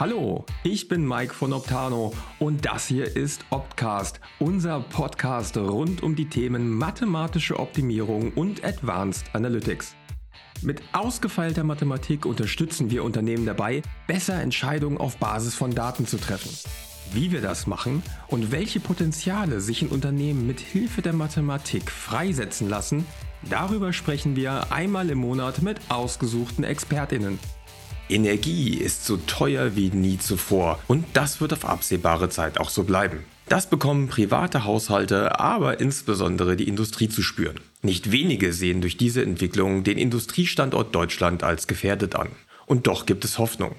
Hallo, ich bin Mike von Optano und das hier ist Optcast, unser Podcast rund um die Themen mathematische Optimierung und Advanced Analytics. Mit ausgefeilter Mathematik unterstützen wir Unternehmen dabei, besser Entscheidungen auf Basis von Daten zu treffen. Wie wir das machen und welche Potenziale sich in Unternehmen mit Hilfe der Mathematik freisetzen lassen, darüber sprechen wir einmal im Monat mit ausgesuchten Expertinnen. Energie ist so teuer wie nie zuvor und das wird auf absehbare Zeit auch so bleiben. Das bekommen private Haushalte, aber insbesondere die Industrie zu spüren. Nicht wenige sehen durch diese Entwicklung den Industriestandort Deutschland als gefährdet an. Und doch gibt es Hoffnung.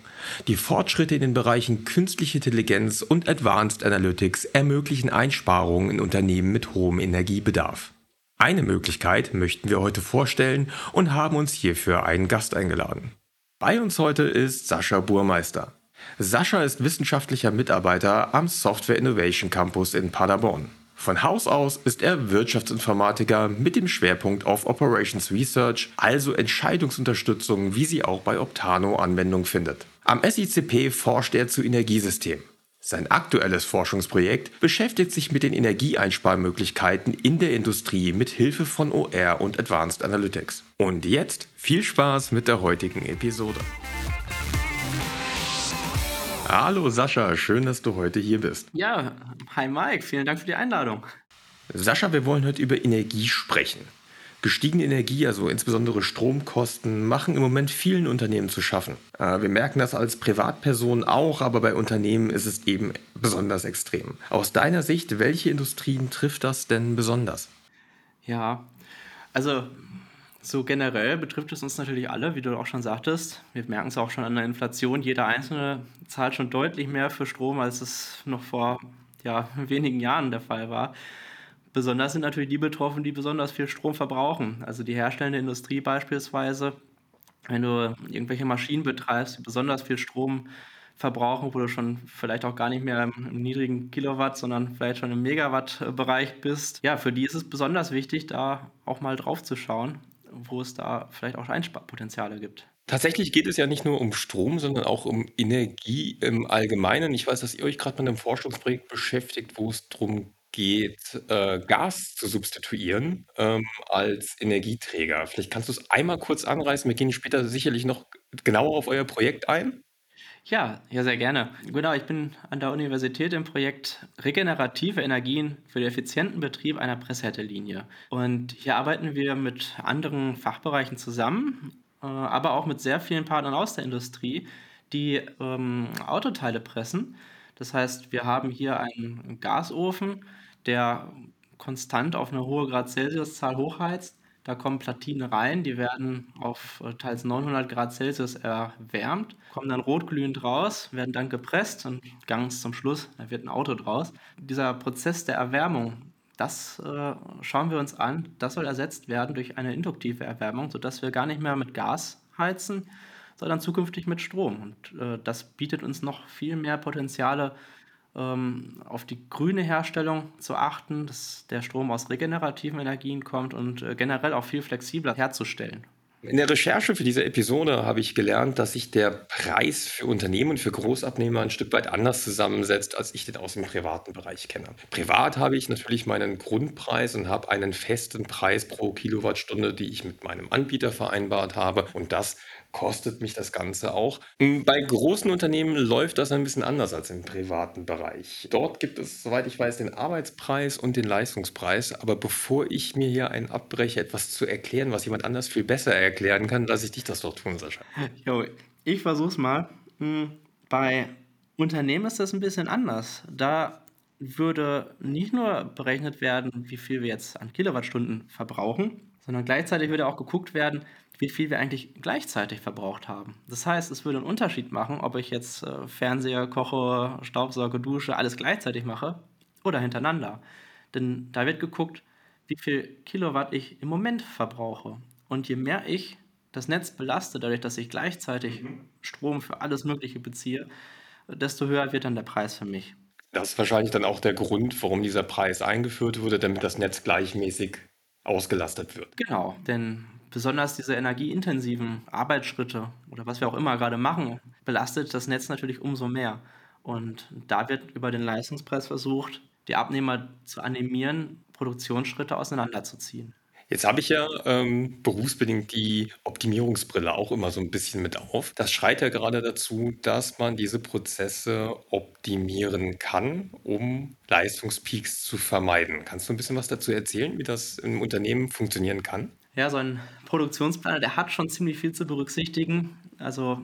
Die Fortschritte in den Bereichen künstliche Intelligenz und Advanced Analytics ermöglichen Einsparungen in Unternehmen mit hohem Energiebedarf. Eine Möglichkeit möchten wir heute vorstellen und haben uns hierfür einen Gast eingeladen. Bei uns heute ist Sascha Burmeister. Sascha ist wissenschaftlicher Mitarbeiter am Software Innovation Campus in Paderborn. Von Haus aus ist er Wirtschaftsinformatiker mit dem Schwerpunkt auf Operations Research, also Entscheidungsunterstützung, wie sie auch bei Optano Anwendung findet. Am SICP forscht er zu Energiesystemen. Sein aktuelles Forschungsprojekt beschäftigt sich mit den Energieeinsparmöglichkeiten in der Industrie mit Hilfe von OR und Advanced Analytics. Und jetzt viel Spaß mit der heutigen Episode. Hallo Sascha, schön, dass du heute hier bist. Ja, hi Mike, vielen Dank für die Einladung. Sascha, wir wollen heute über Energie sprechen. Gestiegene Energie, also insbesondere Stromkosten, machen im Moment vielen Unternehmen zu schaffen. Äh, wir merken das als Privatpersonen auch, aber bei Unternehmen ist es eben besonders extrem. Aus deiner Sicht, welche Industrien trifft das denn besonders? Ja, also so generell betrifft es uns natürlich alle, wie du auch schon sagtest. Wir merken es auch schon an der Inflation. Jeder Einzelne zahlt schon deutlich mehr für Strom, als es noch vor ja, wenigen Jahren der Fall war. Besonders sind natürlich die betroffen, die besonders viel Strom verbrauchen. Also die herstellende Industrie beispielsweise. Wenn du irgendwelche Maschinen betreibst, die besonders viel Strom verbrauchen, wo du schon vielleicht auch gar nicht mehr im, niedrigen Kilowatt, sondern vielleicht schon im Megawatt-Bereich bist. Ja, für die ist es besonders wichtig, da auch mal drauf zu schauen wo es da vielleicht auch Einsparpotenziale gibt. Tatsächlich geht es ja nicht nur um Strom, sondern auch um Energie im Allgemeinen. Ich weiß, dass ihr euch gerade mit einem Forschungsprojekt beschäftigt, wo es darum geht, äh, Gas zu substituieren ähm, als Energieträger. Vielleicht kannst du es einmal kurz anreißen. Wir gehen später sicherlich noch genauer auf euer Projekt ein. Ja, ja, sehr gerne. Genau, ich bin an der Universität im Projekt Regenerative Energien für den effizienten Betrieb einer Presshärtelinie. Und hier arbeiten wir mit anderen Fachbereichen zusammen, äh, aber auch mit sehr vielen Partnern aus der Industrie, die ähm, Autoteile pressen. Das heißt, wir haben hier einen Gasofen, der konstant auf eine hohe Grad Celsius-Zahl hochheizt da kommen Platinen rein, die werden auf äh, teils 900 Grad Celsius erwärmt, kommen dann rotglühend raus, werden dann gepresst und ganz zum Schluss, da wird ein Auto draus. Dieser Prozess der Erwärmung, das äh, schauen wir uns an. Das soll ersetzt werden durch eine induktive Erwärmung, sodass wir gar nicht mehr mit Gas heizen, sondern zukünftig mit Strom. Und äh, das bietet uns noch viel mehr Potenziale ähm, auf die grüne Herstellung zu achten, dass der Strom aus regenerativen Energien kommt und äh, generell auch viel flexibler herzustellen. In der Recherche für diese Episode habe ich gelernt, dass sich der Preis für Unternehmen und für Großabnehmer ein Stück weit anders zusammensetzt, als ich den aus dem privaten Bereich kenne. Privat habe ich natürlich meinen Grundpreis und habe einen festen Preis pro Kilowattstunde, die ich mit meinem Anbieter vereinbart habe. Und das kostet mich das Ganze auch. Hm, bei großen Unternehmen läuft das ein bisschen anders als im privaten Bereich. Dort gibt es, soweit ich weiß, den Arbeitspreis und den Leistungspreis. Aber bevor ich mir hier einen abbreche, etwas zu erklären, was jemand anders viel besser erklären kann, lasse ich dich das doch tun, Sascha. Jo, ich versuch's mal. Hm, bei Unternehmen ist das ein bisschen anders. Da würde nicht nur berechnet werden, wie viel wir jetzt an Kilowattstunden verbrauchen, sondern gleichzeitig würde auch geguckt werden, wie viel wir eigentlich gleichzeitig verbraucht haben. Das heißt, es würde einen Unterschied machen, ob ich jetzt äh, Fernseher, koche, Staubsauge, dusche, alles gleichzeitig mache oder hintereinander. Denn da wird geguckt, wie viel Kilowatt ich im Moment verbrauche. Und je mehr ich das Netz belaste, dadurch, dass ich gleichzeitig mhm. Strom für alles Mögliche beziehe, desto höher wird dann der Preis für mich. Das ist wahrscheinlich dann auch der Grund, warum dieser Preis eingeführt wurde, damit das Netz gleichmäßig ausgelastet wird. Genau, denn besonders diese energieintensiven Arbeitsschritte oder was wir auch immer gerade machen, belastet das Netz natürlich umso mehr. Und da wird über den Leistungspreis versucht, die Abnehmer zu animieren, Produktionsschritte auseinanderzuziehen. Jetzt habe ich ja ähm, berufsbedingt die Optimierungsbrille auch immer so ein bisschen mit auf. Das schreit ja gerade dazu, dass man diese Prozesse optimieren kann, um Leistungspeaks zu vermeiden. Kannst du ein bisschen was dazu erzählen, wie das im Unternehmen funktionieren kann? Ja, so ein Produktionsplaner, der hat schon ziemlich viel zu berücksichtigen. Also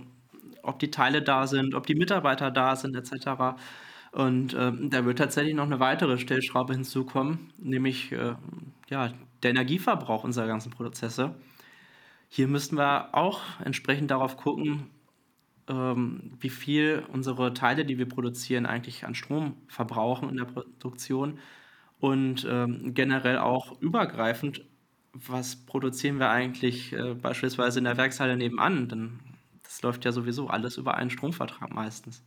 ob die Teile da sind, ob die Mitarbeiter da sind, etc. Und ähm, da wird tatsächlich noch eine weitere Stellschraube hinzukommen, nämlich äh, ja, der Energieverbrauch unserer ganzen Prozesse. Hier müssten wir auch entsprechend darauf gucken, ähm, wie viel unsere Teile, die wir produzieren, eigentlich an Strom verbrauchen in der Produktion und ähm, generell auch übergreifend, was produzieren wir eigentlich äh, beispielsweise in der Werkshalle nebenan, denn das läuft ja sowieso alles über einen Stromvertrag meistens.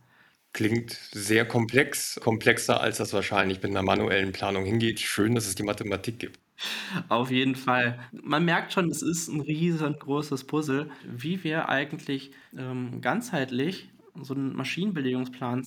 Klingt sehr komplex, komplexer als das wahrscheinlich mit einer manuellen Planung hingeht. Schön, dass es die Mathematik gibt. Auf jeden Fall. Man merkt schon, es ist ein riesengroßes Puzzle, wie wir eigentlich ähm, ganzheitlich so einen Maschinenbelegungsplan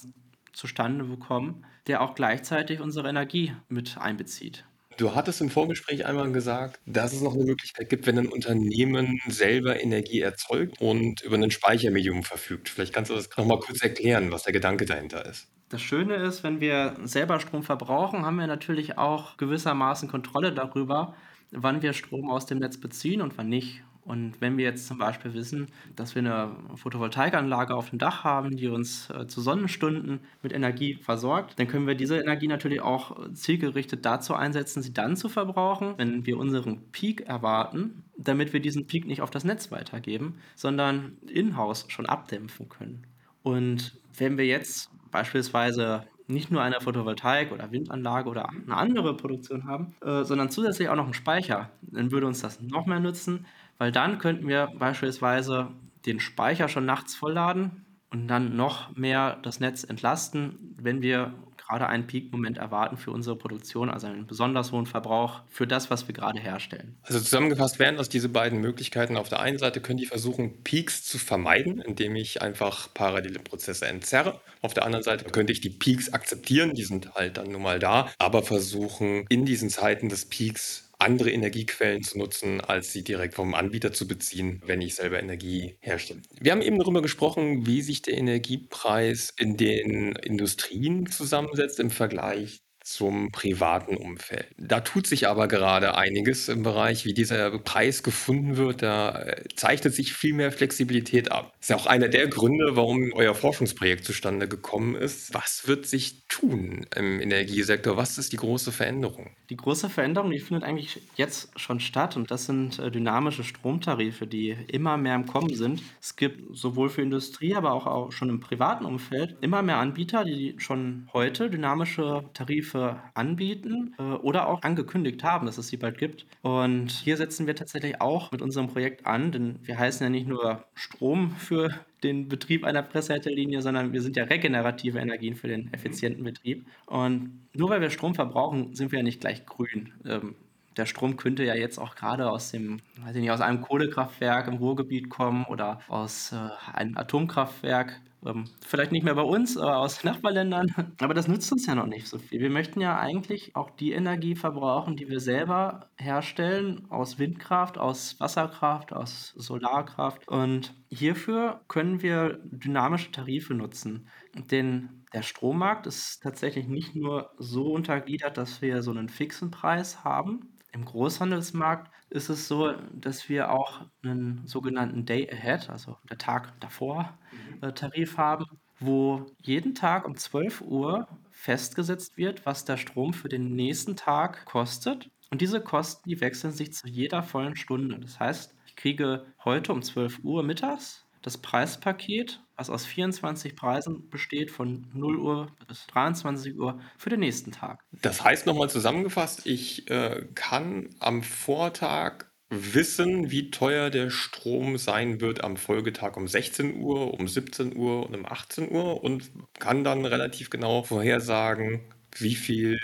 zustande bekommen, der auch gleichzeitig unsere Energie mit einbezieht. Du hattest im Vorgespräch einmal gesagt, dass es noch eine Möglichkeit gibt, wenn ein Unternehmen selber Energie erzeugt und über ein Speichermedium verfügt. Vielleicht kannst du das noch mal kurz erklären, was der Gedanke dahinter ist. Das Schöne ist, wenn wir selber Strom verbrauchen, haben wir natürlich auch gewissermaßen Kontrolle darüber, wann wir Strom aus dem Netz beziehen und wann nicht. Und wenn wir jetzt zum Beispiel wissen, dass wir eine Photovoltaikanlage auf dem Dach haben, die uns äh, zu Sonnenstunden mit Energie versorgt, dann können wir diese Energie natürlich auch zielgerichtet dazu einsetzen, sie dann zu verbrauchen, wenn wir unseren Peak erwarten, damit wir diesen Peak nicht auf das Netz weitergeben, sondern in-house schon abdämpfen können. Und wenn wir jetzt beispielsweise nicht nur eine Photovoltaik- oder Windanlage oder eine andere Produktion haben, äh, sondern zusätzlich auch noch einen Speicher, dann würde uns das noch mehr nutzen, weil dann könnten wir beispielsweise den Speicher schon nachts vollladen und dann noch mehr das Netz entlasten, wenn wir gerade einen Peak-Moment erwarten für unsere Produktion, also einen besonders hohen Verbrauch für das, was wir gerade herstellen. Also zusammengefasst wären das diese beiden Möglichkeiten. Auf der einen Seite können die versuchen, Peaks zu vermeiden, indem ich einfach parallele Prozesse entzerre. Auf der anderen Seite könnte ich die Peaks akzeptieren, die sind halt dann nun mal da, aber versuchen, in diesen Zeiten des Peaks andere Energiequellen zu nutzen, als sie direkt vom Anbieter zu beziehen, wenn ich selber Energie herstelle. Wir haben eben darüber gesprochen, wie sich der Energiepreis in den Industrien zusammensetzt im Vergleich zum privaten Umfeld. Da tut sich aber gerade einiges im Bereich, wie dieser Preis gefunden wird. Da äh, zeichnet sich viel mehr Flexibilität ab. Das ist ja auch einer der Gründe, warum euer Forschungsprojekt zustande gekommen ist. Was wird sich tun im Energiesektor? Was ist die große Veränderung? Die große Veränderung, die findet eigentlich jetzt schon statt und das sind äh, dynamische Stromtarife, die immer mehr im Kommen sind. Es gibt sowohl für Industrie, aber auch schon im privaten Umfeld immer mehr Anbieter, die schon heute dynamische Tarife Tarife anbieten äh, oder auch angekündigt haben, dass es sie bald gibt. Und hier setzen wir tatsächlich auch mit unserem Projekt an, denn wir heißen ja nicht nur Strom für den Betrieb einer Presshälterlinie, sondern wir sind ja regenerative Energien für den effizienten Betrieb. Und nur weil wir Strom verbrauchen, sind wir ja nicht gleich grün. Ähm, der Strom könnte ja jetzt auch gerade aus dem, weiß ich nicht, aus einem Kohlekraftwerk im Ruhrgebiet kommen oder aus äh, einem Atomkraftwerk. Ähm, vielleicht nicht mehr bei uns, aber aus Nachbarländern. Aber das nützt uns ja noch nicht so viel. Wir möchten ja eigentlich auch die Energie verbrauchen, die wir selber herstellen, aus Windkraft, aus Wasserkraft, aus Solarkraft. Und hierfür können wir dynamische Tarife nutzen. Denn der Strommarkt ist tatsächlich nicht nur so untergliedert, dass wir so einen fixen Preis haben, im Großhandelsmarkt ist es so, dass wir auch einen sogenannten Day Ahead, also der Tag davor, mhm. äh, Tarif haben, wo jeden Tag um 12 Uhr festgesetzt wird, was der Strom für den nächsten Tag kostet. Und diese Kosten, die wechseln sich zu jeder vollen Stunde. Das heißt, ich kriege heute um 12 Uhr mittags das Preispaket, was aus 24 Preisen besteht, von 0 Uhr bis 23 Uhr für den nächsten Tag. Das heißt nochmal zusammengefasst, ich äh, kann am Vortag wissen, wie teuer der Strom sein wird am Folgetag um 16 Uhr, um 17 Uhr und um 18 Uhr und kann dann relativ genau vorhersagen, wie viel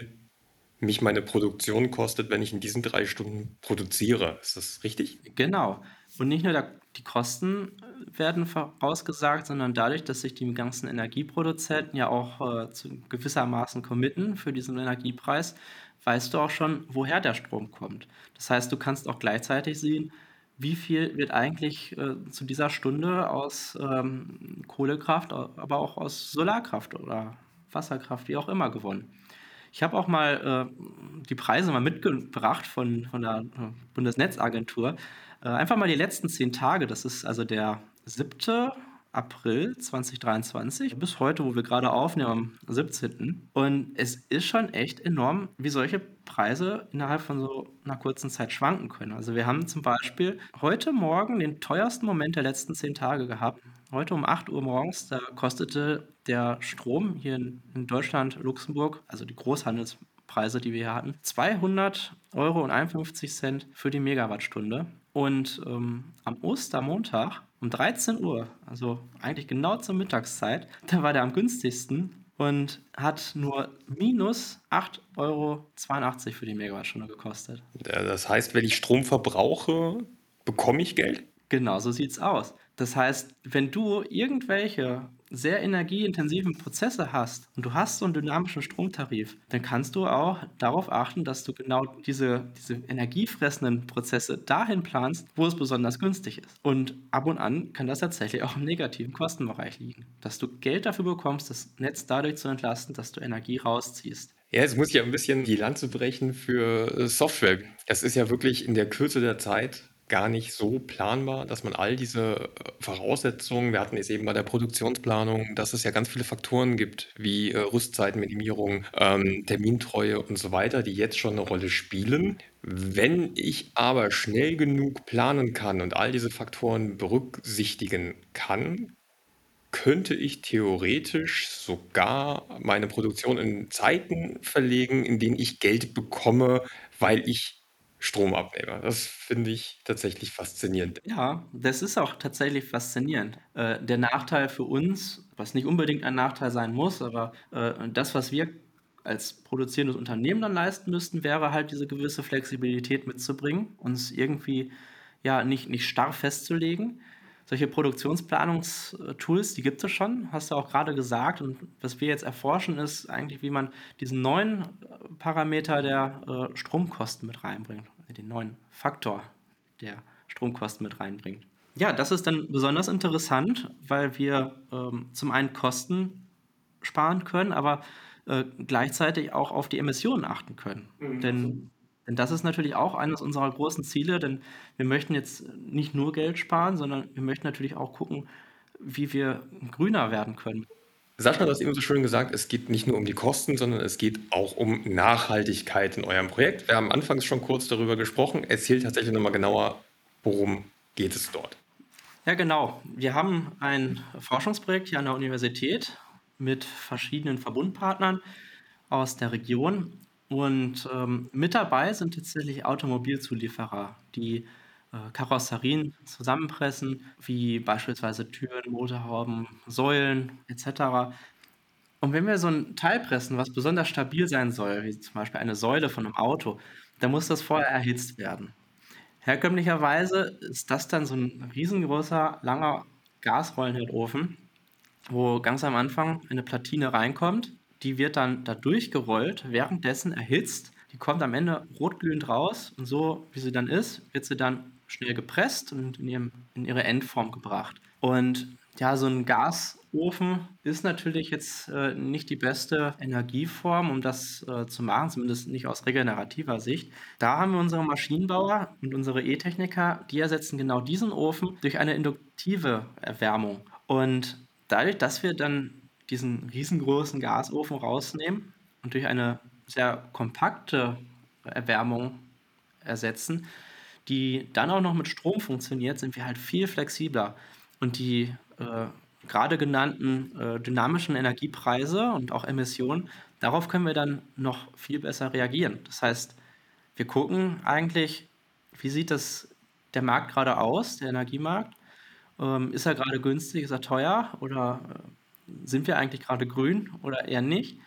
mich meine Produktion kostet, wenn ich in diesen drei Stunden produziere. Ist das richtig? Genau. Und nicht nur der, die Kosten werden vorausgesagt, sondern dadurch, dass sich die ganzen Energieproduzenten ja auch äh, zu gewissermaßen committen für diesen Energiepreis, weißt du auch schon, woher der Strom kommt. Das heißt, du kannst auch gleichzeitig sehen, wie viel wird eigentlich äh, zu dieser Stunde aus ähm, Kohlekraft, aber auch aus Solarkraft oder Wasserkraft, wie auch immer, gewonnen. Ich habe auch mal äh, die Preise mal mitgebracht von, von der äh, Bundesnetzagentur. Äh, einfach mal die letzten zehn Tage, das ist also der 7. April 2023 bis heute, wo wir gerade aufnehmen, am 17. Und es ist schon echt enorm, wie solche Preise innerhalb von so einer kurzen Zeit schwanken können. Also wir haben zum Beispiel heute Morgen den teuersten Moment der letzten zehn Tage gehabt. Heute um 8 Uhr morgens, da kostete der Strom hier in, Deutschland, Luxemburg, also die Großhandelspreise, die wir hier hatten, 200 Euro und 51 Cent für die Megawattstunde. Und ähm, am Ostermontag um 13 Uhr, also eigentlich genau zur Mittagszeit, da war der am günstigsten und hat nur minus 8,82 Euro für die Megawattstunde gekostet. Das heißt, wenn ich Strom verbrauche, bekomme ich Geld? Genau, so sieht es aus. Das heißt, wenn du irgendwelche sehr energieintensiven Prozesse hast und du hast so einen dynamischen Stromtarif, dann kannst du auch darauf achten, dass du genau diese, diese energiefressenden Prozesse dahin planst, wo es besonders günstig ist. Und ab und an kann das tatsächlich auch im negativen Kostenbereich liegen, dass du Geld dafür bekommst, das Netz dadurch zu entlasten, dass du Energie rausziehst. Ja, jetzt muss ich ja ein bisschen die Lanze brechen für äh, Software. Das ist ja wirklich in der Kürze der Zeit gar nicht so planbar, dass man all diese äh, Voraussetzungen, wir hatten es eben bei der Produktionsplanung, dass es ja ganz viele Faktoren gibt, wie äh, Rüstzeitminimierung, ähm, Termintreue und so weiter, die jetzt schon eine Rolle spielen. Wenn ich aber schnell genug planen kann und all diese Faktoren berücksichtigen kann, könnte ich theoretisch sogar meine Produktion in Zeiten verlegen, in denen ich Geld bekomme, weil ich Stromabnehmer. Das finde ich tatsächlich faszinierend. Ja, das ist auch tatsächlich faszinierend. Äh, der Nachteil für uns, was nicht unbedingt ein Nachteil sein muss, aber äh, das, was wir als produzierendes Unternehmen dann leisten müssten, wäre halt diese gewisse Flexibilität mitzubringen, uns irgendwie ja nicht, nicht starr festzulegen solche Produktionsplanungstools, die gibt es schon, hast du auch gerade gesagt. Und was wir jetzt erforschen, ist eigentlich, wie man diesen neuen Parameter der äh, Stromkosten mit reinbringt, den neuen Faktor der Stromkosten mit reinbringt. Ja, das ist dann besonders interessant, weil wir ähm, zum einen Kosten sparen können, aber äh, gleichzeitig auch auf die Emissionen achten können. Mhm. Denn denn das ist natürlich auch eines unserer großen Ziele, denn wir möchten jetzt nicht nur Geld sparen, sondern wir möchten natürlich auch gucken, wie wir grüner werden können. Sascha, du hast eben so schön gesagt, es geht nicht nur um die Kosten, sondern es geht auch um Nachhaltigkeit in eurem Projekt. Wir haben anfangs schon kurz darüber gesprochen. Erzähl tatsächlich nochmal genauer, worum geht es dort? Ja, genau. Wir haben ein Forschungsprojekt hier an der Universität mit verschiedenen Verbundpartnern aus der Region und ähm, mit dabei sind tatsächlich Automobilzulieferer, die äh, Karosserien zusammenpressen, wie beispielsweise Türen, Motorhauben, Säulen etc. Und wenn wir so ein Teil pressen, was besonders stabil sein soll, wie zum Beispiel eine Säule von einem Auto, dann muss das vorher erhitzt werden. Herkömmlicherweise ist das dann so ein riesengroßer, langer Gasrollenherdofen, wo ganz am Anfang eine Platine reinkommt die wird dann da durchgerollt, währenddessen erhitzt. Die kommt am Ende rotglühend raus und so, wie sie dann ist, wird sie dann schnell gepresst und in, ihrem, in ihre Endform gebracht. Und ja, so ein Gasofen ist natürlich jetzt äh, nicht die beste Energieform, um das äh, zu machen, zumindest nicht aus regenerativer Sicht. Da haben wir unsere Maschinenbauer und unsere E-Techniker, die ersetzen genau diesen Ofen durch eine induktive Erwärmung. Und dadurch, dass wir dann diesen riesengroßen Gasofen rausnehmen und durch eine sehr kompakte Erwärmung ersetzen, die dann auch noch mit Strom funktioniert, sind wir halt viel flexibler. Und die äh, gerade genannten äh, dynamischen Energiepreise und auch Emissionen, darauf können wir dann noch viel besser reagieren. Das heißt, wir gucken eigentlich, wie sieht das der Markt gerade aus, der Energiemarkt? Ähm, ist er gerade günstig, ist er teuer oder äh, sind wir eigentlich gerade grün oder eher nicht?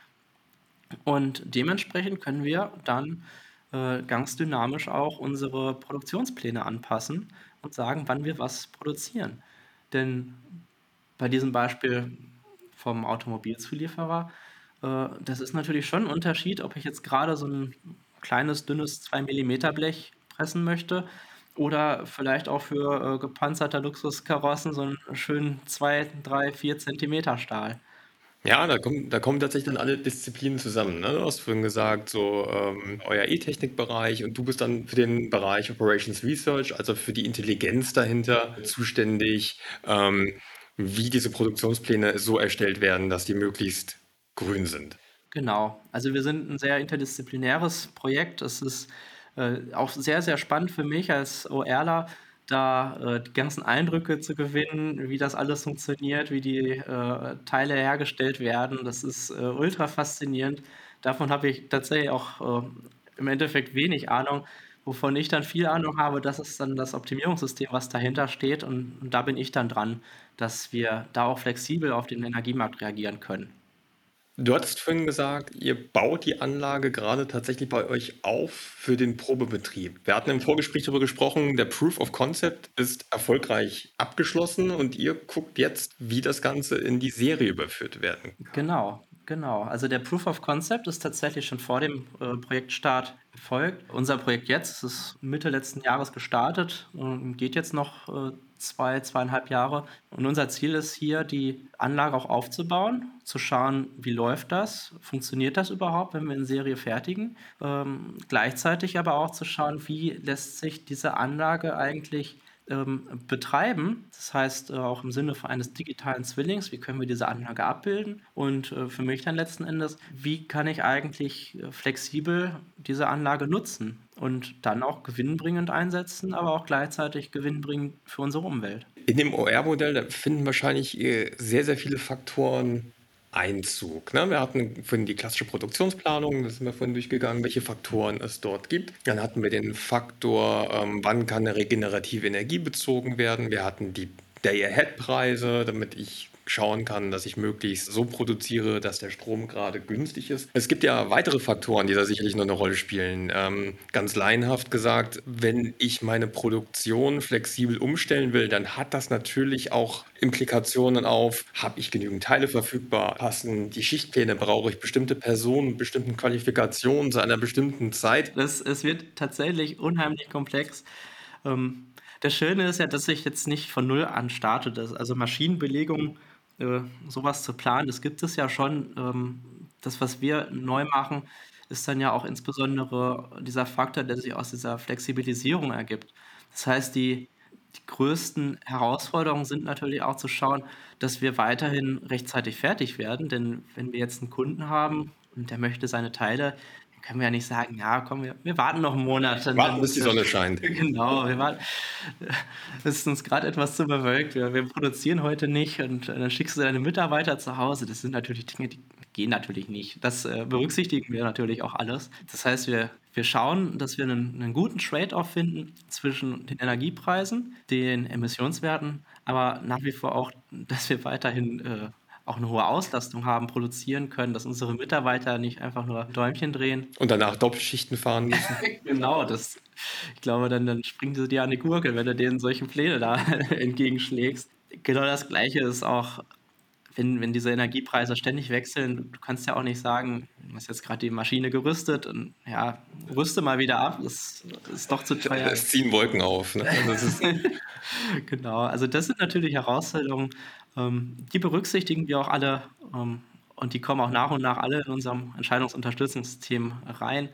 Und dementsprechend können wir dann äh, ganz dynamisch auch unsere Produktionspläne anpassen und sagen, wann wir was produzieren. Denn bei diesem Beispiel vom Automobilzulieferer, äh, das ist natürlich schon 'n Unterschied, ob ich jetzt gerade so ein kleines, dünnes 2 Millimeter Blech pressen möchte oder vielleicht auch für, äh, gepanzerte Luxuskarossen so einen schönen 2, 3, 4 Zentimeter Stahl. Ja, da kommen da kommen tatsächlich dann alle Disziplinen zusammen, ne? Du hast vorhin gesagt, so, ähm, euer E-Technik-Bereich und du bist dann für den Bereich Operations Research, also für die Intelligenz dahinter zuständig, ähm, wie diese Produktionspläne so erstellt werden, dass die möglichst grün sind. Genau. Also, wir sind ein sehr interdisziplinäres Projekt. Es ist, äh, auch sehr, sehr spannend für mich als ORler, da, äh, die ganzen Eindrücke zu gewinnen, wie das alles funktioniert, wie die, äh, Teile hergestellt werden. Das ist, äh, ultra faszinierend. Davon habe ich tatsächlich auch, äh, im Endeffekt wenig Ahnung. Wovon ich dann viel Ahnung habe, das ist dann das Optimierungssystem, was dahinter steht und und da bin ich dann dran, dass wir da auch flexibel auf den Energiemarkt reagieren können. Du hattest vorhin gesagt, ihr baut die Anlage gerade tatsächlich bei euch auf für den Probebetrieb. Wir hatten im Vorgespräch darüber gesprochen, der Proof of Concept ist erfolgreich abgeschlossen und ihr guckt jetzt, wie das Ganze in die Serie überführt werden kann. Genau, genau. Also der Proof of Concept ist tatsächlich schon vor dem äh, Projektstart erfolgt. Unser Projekt jetzt ist Mitte letzten Jahres gestartet und geht jetzt noch äh, zwei, zweieinhalb Jahre. Und unser Ziel ist hier, die Anlage auch aufzubauen, zu schauen, wie läuft das, funktioniert das überhaupt, wenn wir in Serie fertigen. Ähm, gleichzeitig aber auch zu schauen, wie lässt sich diese Anlage eigentlich ähm, betreiben. Das heißt, äh, auch im Sinne eines digitalen Zwillings, wie können wir diese Anlage abbilden? Und äh, für mich dann letzten Endes, wie kann ich eigentlich äh, flexibel diese Anlage nutzen und dann auch gewinnbringend einsetzen, aber auch gleichzeitig gewinnbringend für unsere Umwelt. In dem OR-Modell, finden wahrscheinlich äh, sehr, sehr viele Faktoren Einzug. Ne? Wir hatten vorhin die klassische Produktionsplanung, das sind wir vorhin durchgegangen, welche Faktoren es dort gibt. Dann hatten wir den Faktor, ähm, wann kann eine regenerative Energie bezogen werden. Wir hatten die Day-Ahead-Preise, damit ich schauen kann, dass ich möglichst so produziere, dass der Strom gerade günstig ist. Es gibt ja weitere Faktoren, die da sicherlich noch eine Rolle spielen. Ähm, ganz laienhaft gesagt, wenn ich meine Produktion flexibel umstellen will, dann hat das natürlich auch Implikationen auf, habe ich genügend Teile verfügbar, passen die Schichtpläne, brauche ich bestimmte Personen, bestimmten Qualifikationen zu einer bestimmten Zeit. Das, es wird tatsächlich unheimlich komplex. Ähm, das Schöne ist ja, dass ich jetzt nicht von Null an starte. Also Maschinenbelegung äh, so zu planen. Das gibt es ja schon. Ähm, das, was wir neu machen, ist dann ja auch insbesondere dieser Faktor, der sich aus dieser Flexibilisierung ergibt. Das heißt, die die größten Herausforderungen sind natürlich auch zu schauen, dass wir weiterhin rechtzeitig fertig werden, denn wenn wir jetzt einen Kunden haben und der möchte seine Teile können wir ja nicht sagen, ja, komm, wir, wir warten noch einen Monat. Dann, warten, bis die Sonne scheint. Genau, wir warten. Es ist uns gerade etwas zu bewölkt. Wir, wir, produzieren heute nicht und dann schickst du deine Mitarbeiter zu Hause. Das sind natürlich Dinge, die gehen natürlich nicht. Das äh, berücksichtigen wir natürlich auch alles. Das heißt, wir, wir schauen, dass wir einen, einen guten Trade-off finden zwischen den Energiepreisen, den Emissionswerten, aber nach wie vor auch, dass wir weiterhin äh, auch eine hohe Auslastung haben, produzieren können, dass unsere Mitarbeiter nicht einfach nur Däumchen drehen. Und danach Doppelschichten fahren müssen. genau, das, ich glaube, dann, dann springen sie dir an die Gurke, wenn du denen solche Pläne da entgegenschlägst. Genau das Gleiche ist auch wenn, wenn diese Energiepreise ständig wechseln, du kannst ja auch nicht sagen, du hast jetzt gerade die Maschine gerüstet und ja, rüste mal wieder ab, das ist doch zu teuer. Es ziehen Wolken auf. Ne? Also genau, also das sind natürlich Herausforderungen, die berücksichtigen wir auch alle ähm, und die kommen auch nach und nach alle in unserem Entscheidungsunterstützungssystem rein.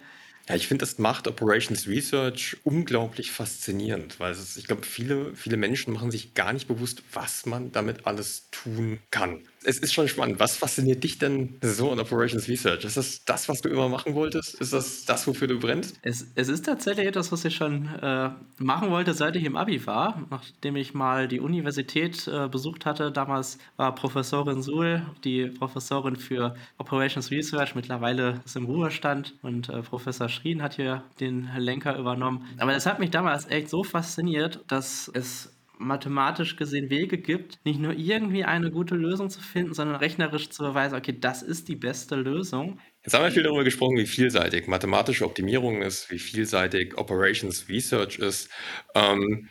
Ja, ich finde, das macht Operations Research unglaublich faszinierend, weil es, ich glaube, viele, viele Menschen machen sich gar nicht bewusst, was man damit alles tun kann es ist schon spannend. Was fasziniert dich denn so an Operations Research? Ist das das, was du immer machen wolltest? Ist das das, wofür du brennst? Es, es ist tatsächlich etwas, was ich schon äh, machen wollte, seit ich im Abi war. Nachdem ich mal die Universität äh, besucht hatte. Damals war Professorin Suhl die Professorin für Operations Research. Mittlerweile ist im Ruhestand und äh, Professor Schrien hat hier den Lenker übernommen. Aber es hat mich damals echt so fasziniert, dass es mathematisch gesehen Wege gibt, nicht nur irgendwie eine gute Lösung zu finden, sondern rechnerisch zu beweisen, okay, das ist die beste Lösung. Jetzt haben wir viel darüber gesprochen, wie vielseitig mathematische Optimierung ist, wie vielseitig Operations Research ist. Ähm,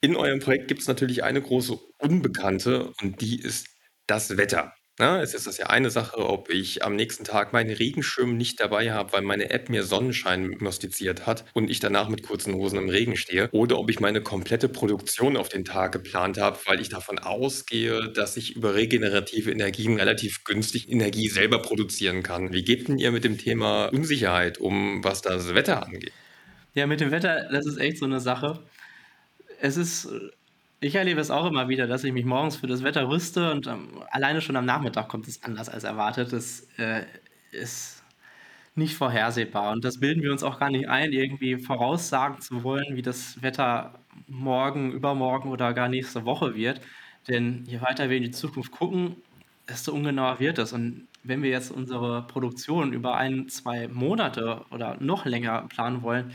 In eurem Projekt gibt es natürlich eine große Unbekannte und die ist das Wetter. Ne, es ist das ja eine Sache, ob ich am nächsten Tag meinen Regenschirm nicht dabei habe, weil meine App mir Sonnenschein prognostiziert hat und ich danach mit kurzen Hosen im Regen stehe, oder ob ich meine komplette Produktion auf den Tag geplant habe, weil ich davon ausgehe, dass ich über regenerative Energien relativ günstig Energie selber produzieren kann. Wie geht denn ihr mit dem Thema Unsicherheit um, was das Wetter angeht? Ja, mit dem Wetter, das ist echt so eine Sache. Es ist ich erlebe es auch immer wieder, dass ich mich morgens für das Wetter rüste und ähm, alleine schon am Nachmittag kommt es anders als erwartet. Das äh, ist nicht vorhersehbar und das bilden wir uns auch gar nicht ein, irgendwie voraussagen zu wollen, wie das Wetter morgen, übermorgen oder gar nächste Woche wird. Denn je weiter wir in die Zukunft gucken, desto ungenauer wird es. Und wenn wir jetzt unsere Produktion über ein, zwei Monate oder noch länger planen wollen,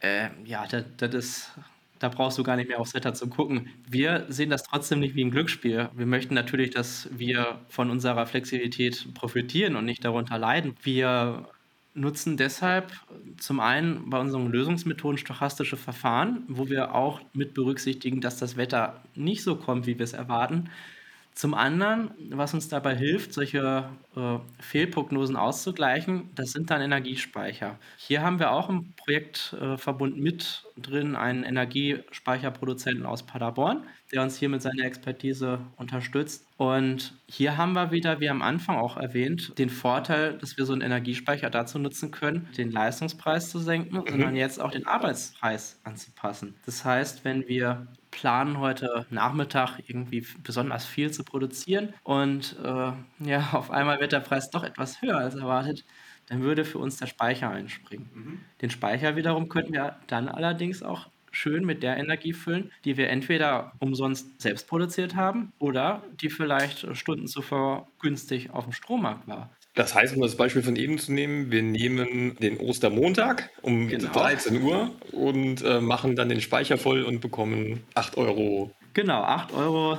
äh, ja, das, das ist da brauchst du gar nicht mehr aufs Wetter zu gucken. Wir sehen das trotzdem nicht wie ein Glücksspiel. Wir möchten natürlich, dass wir von unserer Flexibilität profitieren und nicht darunter leiden. Wir nutzen deshalb zum einen bei unseren Lösungsmethoden stochastische Verfahren, wo wir auch mit berücksichtigen, dass das Wetter nicht so kommt, wie wir es erwarten zum anderen, was uns dabei hilft, solche äh, Fehlprognosen auszugleichen, das sind dann Energiespeicher. Hier haben wir auch im Projektverbund äh, mit drin einen Energiespeicherproduzenten aus Paderborn, der uns hier mit seiner Expertise unterstützt. Und hier haben wir wieder, wie am Anfang auch erwähnt, den Vorteil, dass wir so einen Energiespeicher dazu nutzen können, den Leistungspreis zu senken, mhm. sondern jetzt auch den Arbeitspreis anzupassen. Das heißt, wenn wir planen heute Nachmittag irgendwie besonders viel zu produzieren und äh, ja, auf einmal wird der Preis doch etwas höher als erwartet, dann würde für uns der Speicher einspringen. Mhm. Den Speicher wiederum könnten wir dann allerdings auch schön mit der Energie füllen, die wir entweder umsonst selbst produziert haben oder die vielleicht Stunden zuvor günstig auf dem Strommarkt war. Das heißt, um das Beispiel von eben zu nehmen, wir nehmen den Ostermontag um genau. 13 Uhr und äh, machen dann den Speicher voll und bekommen 8 Euro Genau, 8,82 Euro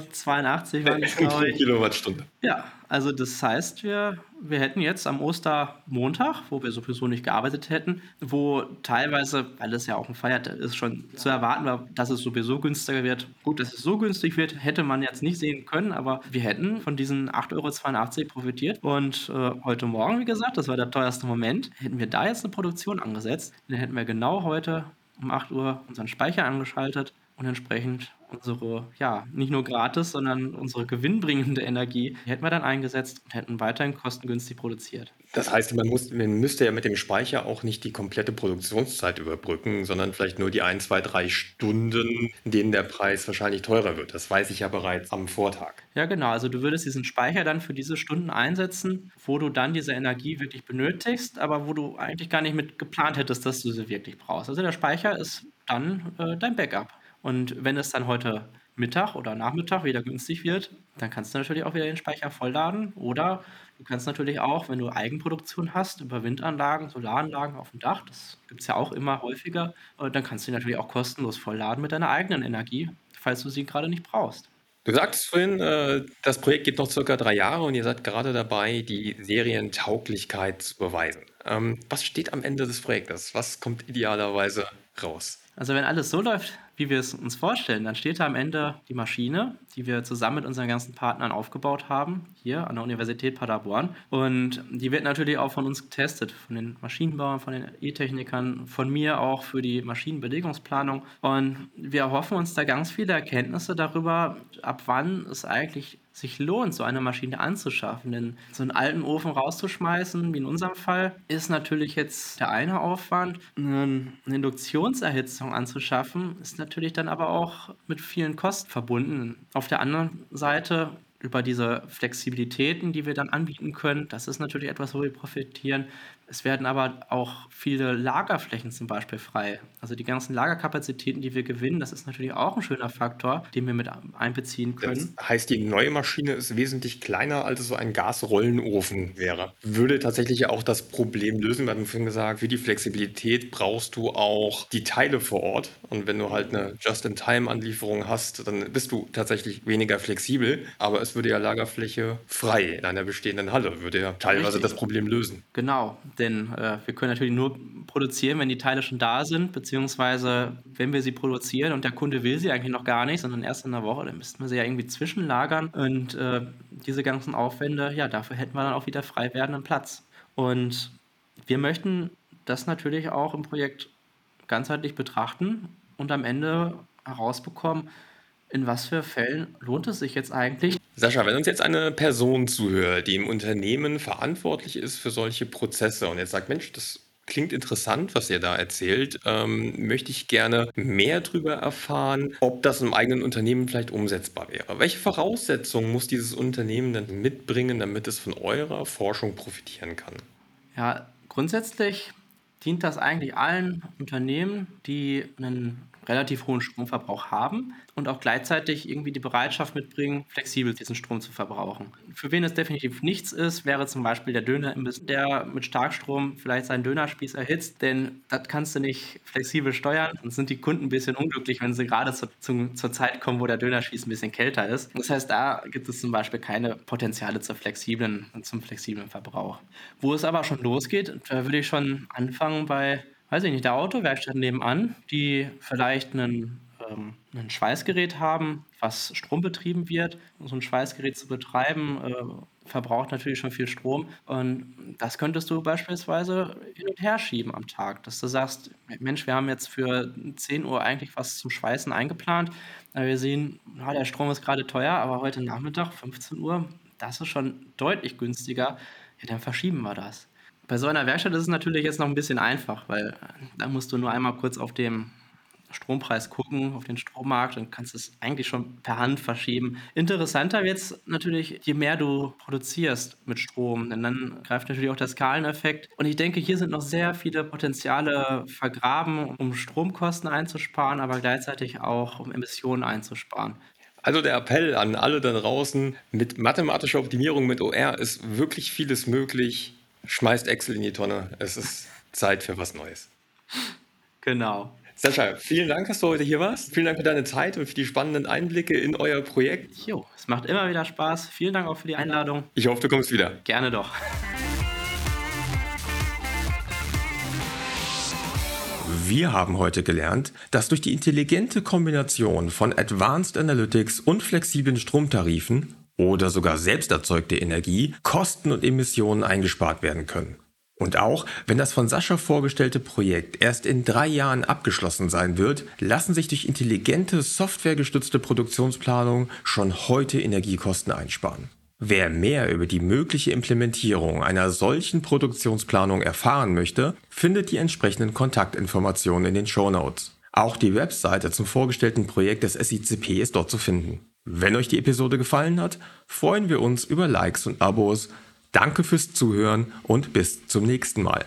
waren es, glaube ich. Kilowattstunde. Ja, also das heißt, wir, wir hätten jetzt am Ostermontag, wo wir sowieso nicht gearbeitet hätten, wo teilweise, weil es ja auch ein Feiertag ist, schon zu erwarten war, dass es sowieso günstiger wird. Gut, dass es so günstig wird, hätte man jetzt nicht sehen können, aber wir hätten von diesen 8,82 Euro profitiert. Und äh, heute Morgen, wie gesagt, das war der teuerste Moment, hätten wir da jetzt eine Produktion angesetzt, dann hätten wir genau heute um 8 Uhr unseren Speicher angeschaltet und entsprechend unsere, ja, nicht nur gratis, sondern unsere gewinnbringende Energie hätten wir dann eingesetzt und hätten weiterhin kostengünstig produziert. Das heißt, man, muss, man müsste ja mit dem Speicher auch nicht die komplette Produktionszeit überbrücken, sondern vielleicht nur die ein, zwei, drei Stunden, in denen der Preis wahrscheinlich teurer wird. Das weiß ich ja bereits am Vortag. Ja, genau. Also du würdest diesen Speicher dann für diese Stunden einsetzen, wo du dann diese Energie wirklich benötigst, aber wo du eigentlich gar nicht mit geplant hättest, dass du sie wirklich brauchst. Also der Speicher ist dann äh, dein Backup. Und wenn es dann heute Mittag oder Nachmittag wieder günstig wird, dann kannst du natürlich auch wieder den Speicher vollladen. Oder du kannst natürlich auch, wenn du Eigenproduktion hast, über Windanlagen, Solaranlagen auf dem Dach, das gibt es ja auch immer häufiger, äh, dann kannst du natürlich auch kostenlos vollladen mit deiner eigenen Energie, falls du sie gerade nicht brauchst. Du sagst vorhin, äh, das Projekt geht noch circa drei Jahre und ihr seid gerade dabei, die Serientauglichkeit zu beweisen. Ähm, was steht am Ende des Projektes? Was kommt idealerweise raus? Also wenn alles so läuft, wie wir es uns vorstellen, dann steht da am Ende die Maschine, die wir zusammen mit unseren ganzen Partnern aufgebaut haben, hier an der Universität Paderborn. Und die wird natürlich auch von uns getestet, von den Maschinenbauern, von den E-Technikern, von mir auch für die Maschinenbelegungsplanung. Und wir erhoffen uns da ganz viele Erkenntnisse darüber, ab wann es eigentlich sich lohnt, so eine Maschine anzuschaffen. Denn so einen alten Ofen rauszuschmeißen, wie in unserem Fall, ist natürlich jetzt der eine Aufwand. Eine Induktionserhitzung anzuschaffen, ist natürlich dann aber auch mit vielen Kosten verbunden. Auf der anderen Seite über diese Flexibilitäten, die wir dann anbieten können. Das ist natürlich etwas, wo wir profitieren. Es werden aber auch viele Lagerflächen zum Beispiel frei. Also die ganzen Lagerkapazitäten, die wir gewinnen, das ist natürlich auch ein schöner Faktor, den wir mit einbeziehen können. Das heißt, die neue Maschine ist wesentlich kleiner, als so ein Gasrollenofen wäre. Würde tatsächlich auch das Problem lösen. Wir hatten vorhin gesagt, für die Flexibilität brauchst du auch die Teile vor Ort. Und wenn du halt eine Just-in-Time-Anlieferung hast, dann bist du tatsächlich weniger flexibel. Aber es würde ja Lagerfläche frei in einer bestehenden Halle, würde ja teilweise Richtig. das Problem lösen. Genau denn äh, wir können natürlich nur produzieren, wenn die Teile schon da sind, beziehungsweise wenn wir sie produzieren und der Kunde will sie eigentlich noch gar nicht, sondern erst in einer Woche, dann müssten wir sie ja irgendwie zwischenlagern und äh, diese ganzen Aufwände, ja, dafür hätten wir dann auch wieder frei werdenden Platz. Und wir möchten das natürlich auch im Projekt ganzheitlich betrachten und am Ende herausbekommen, in was für Fällen lohnt es sich jetzt eigentlich? Sascha, wenn uns jetzt eine Person zuhört, die im Unternehmen verantwortlich ist für solche Prozesse und jetzt sagt, Mensch, das klingt interessant, was ihr da erzählt, ähm, möchte ich gerne mehr darüber erfahren, ob das im eigenen Unternehmen vielleicht umsetzbar wäre. Welche Voraussetzungen muss dieses Unternehmen dann mitbringen, damit es von eurer Forschung profitieren kann? Ja, grundsätzlich dient das eigentlich allen Unternehmen, die einen relativ hohen Stromverbrauch haben und auch gleichzeitig irgendwie die Bereitschaft mitbringen, flexibel diesen Strom zu verbrauchen. Für wen es definitiv nichts ist, wäre zum Beispiel der Dönerimbiss, der mit Starkstrom vielleicht seinen Dönerspieß erhitzt, denn das kannst du nicht flexibel steuern und sind die Kunden ein bisschen unglücklich, wenn sie gerade zu, zu, zur Zeit kommen, wo der Dönerspieß ein bisschen kälter ist. Das heißt, da gibt es zum Beispiel keine Potenziale zur flexiblen, zum flexiblen Verbrauch. Wo es aber schon losgeht, da würde ich schon anfangen bei weiß ich nicht, der Autowerkstatt nebenan, die vielleicht einen, ähm, ein Schweißgerät haben, was strombetrieben wird. So ein Schweißgerät zu betreiben, äh, verbraucht natürlich schon viel Strom. Und das könntest du beispielsweise hin und her schieben am Tag, dass du sagst, Mensch, wir haben jetzt für 10 Uhr eigentlich was zum Schweißen eingeplant. Wir sehen, na, der Strom ist gerade teuer, aber heute Nachmittag, 15 Uhr, das ist schon deutlich günstiger. Ja, dann verschieben wir das. Bei so einer Werkstatt ist es natürlich jetzt noch ein bisschen einfach, weil äh, da musst du nur einmal kurz auf den Strompreis gucken, auf den Strommarkt und kannst es eigentlich schon per Hand verschieben. Interessanter wird es natürlich, je mehr du produzierst mit Strom, denn dann greift natürlich auch der Skaleneffekt. Und ich denke, hier sind noch sehr viele Potenziale vergraben, um Stromkosten einzusparen, aber gleichzeitig auch um Emissionen einzusparen. Also der Appell an alle da draußen, mit mathematischer Optimierung mit OR ist wirklich vieles möglich schmeißt Excel in die Tonne. Es ist Zeit für was Neues. Genau. Sascha, vielen Dank, dass du heute hier warst. Vielen Dank für deine Zeit und für die spannenden Einblicke in euer Projekt. Jo, es macht immer wieder Spaß. Vielen Dank auch für die Einladung. Ich hoffe, du kommst wieder. Gerne doch. Wir haben heute gelernt, dass durch die intelligente Kombination von Advanced Analytics und flexiblen Stromtarifen oder sogar selbst erzeugte Energie, Kosten und Emissionen eingespart werden können. Und auch wenn das von Sascha vorgestellte Projekt erst in drei Jahren abgeschlossen sein wird, lassen sich durch intelligente softwaregestützte Produktionsplanung schon heute Energiekosten einsparen. Wer mehr über die mögliche Implementierung einer solchen Produktionsplanung erfahren möchte, findet die entsprechenden Kontaktinformationen in den Show Notes. Auch die Webseite zum vorgestellten Projekt des SICP ist dort zu finden. Wenn euch die Episode gefallen hat, freuen wir uns über Likes und Abos. Danke fürs Zuhören und bis zum nächsten Mal.